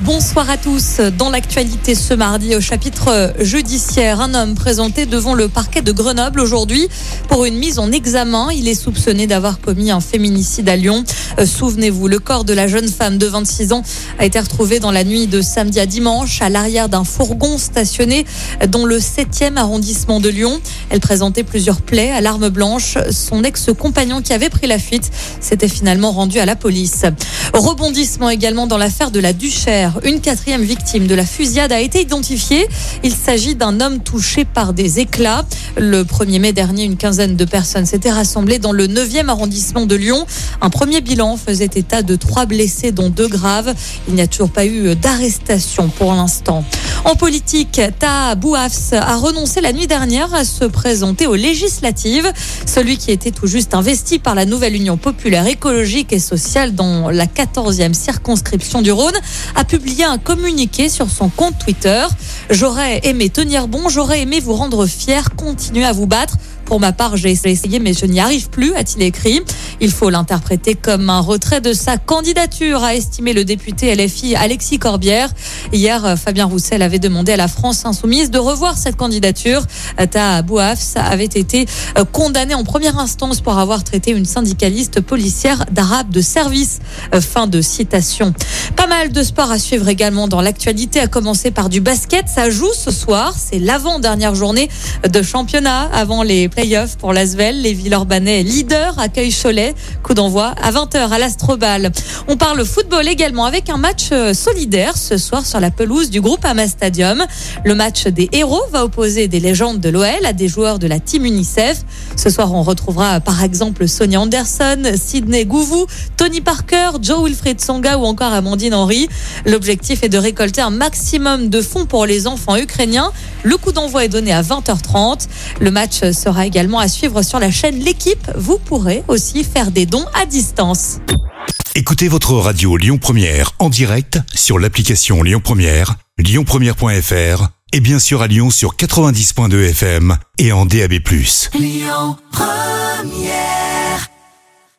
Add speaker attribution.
Speaker 1: Bonsoir à tous. Dans l'actualité ce mardi au chapitre judiciaire, un homme présenté devant le parquet de Grenoble aujourd'hui pour une mise en examen. Il est soupçonné d'avoir commis un féminicide à Lyon. Euh, souvenez-vous, le corps de la jeune femme de 26 ans a été retrouvé dans la nuit de samedi à dimanche à l'arrière d'un fourgon stationné dans le 7e arrondissement de Lyon. Elle présentait plusieurs plaies à l'arme blanche. Son ex-compagnon qui avait pris la fuite s'était finalement rendu à la police. Rebondissement également dans l'affaire de la Duchère. Une quatrième victime de la fusillade a été identifiée. Il s'agit d'un homme touché par des éclats. Le 1er mai dernier, une quinzaine de personnes s'étaient rassemblées dans le 9e arrondissement de Lyon. Un premier bilan faisait état de trois blessés, dont deux graves. Il n'y a toujours pas eu d'arrestation pour l'instant. En politique, Taha Bouafs a renoncé la nuit dernière à se présenter aux législatives. Celui qui était tout juste investi par la nouvelle Union populaire écologique et sociale dans la 14e circonscription du Rhône a publié un communiqué sur son compte Twitter. J'aurais aimé tenir bon, j'aurais aimé vous rendre fier, continuer à vous battre. Pour ma part, j'ai essayé, mais je n'y arrive plus, a-t-il écrit. Il faut l'interpréter comme un retrait de sa candidature, a estimé le député LFI Alexis Corbière. Hier, Fabien Roussel avait demandé à la France insoumise de revoir cette candidature. Ta Bouafs avait été euh, condamné en première instance pour avoir traité une syndicaliste policière d'arabe de service. Euh, fin de citation. Pas mal de sports à suivre également dans l'actualité, à commencer par du basket. Ça joue ce soir. C'est l'avant-dernière journée de championnat avant les playoffs pour l'Asvel. Les Villeurbanais leaders accueillent Cholet. Coup d'envoi à 20h à l'Astrobal. On parle football également avec un match euh, solidaire ce soir sur la pelouse du groupe Ama Stadium. Le match des héros va opposer des légendes de l'OL à des joueurs de la team UNICEF. Ce soir, on retrouvera par exemple Sonia Anderson, Sidney Gouvou, Tony Parker, Joe Wilfried Songa ou encore Amandine Henry. L'objectif est de récolter un maximum de fonds pour les enfants ukrainiens. Le coup d'envoi est donné à 20h30. Le match sera également à suivre sur la chaîne L'équipe. Vous pourrez aussi faire des dons à distance.
Speaker 2: Écoutez votre radio Lyon Première en direct sur l'application Lyon Première, lyonpremière.fr et bien sûr à Lyon sur 90.2 FM et en DAB+. Lyon Première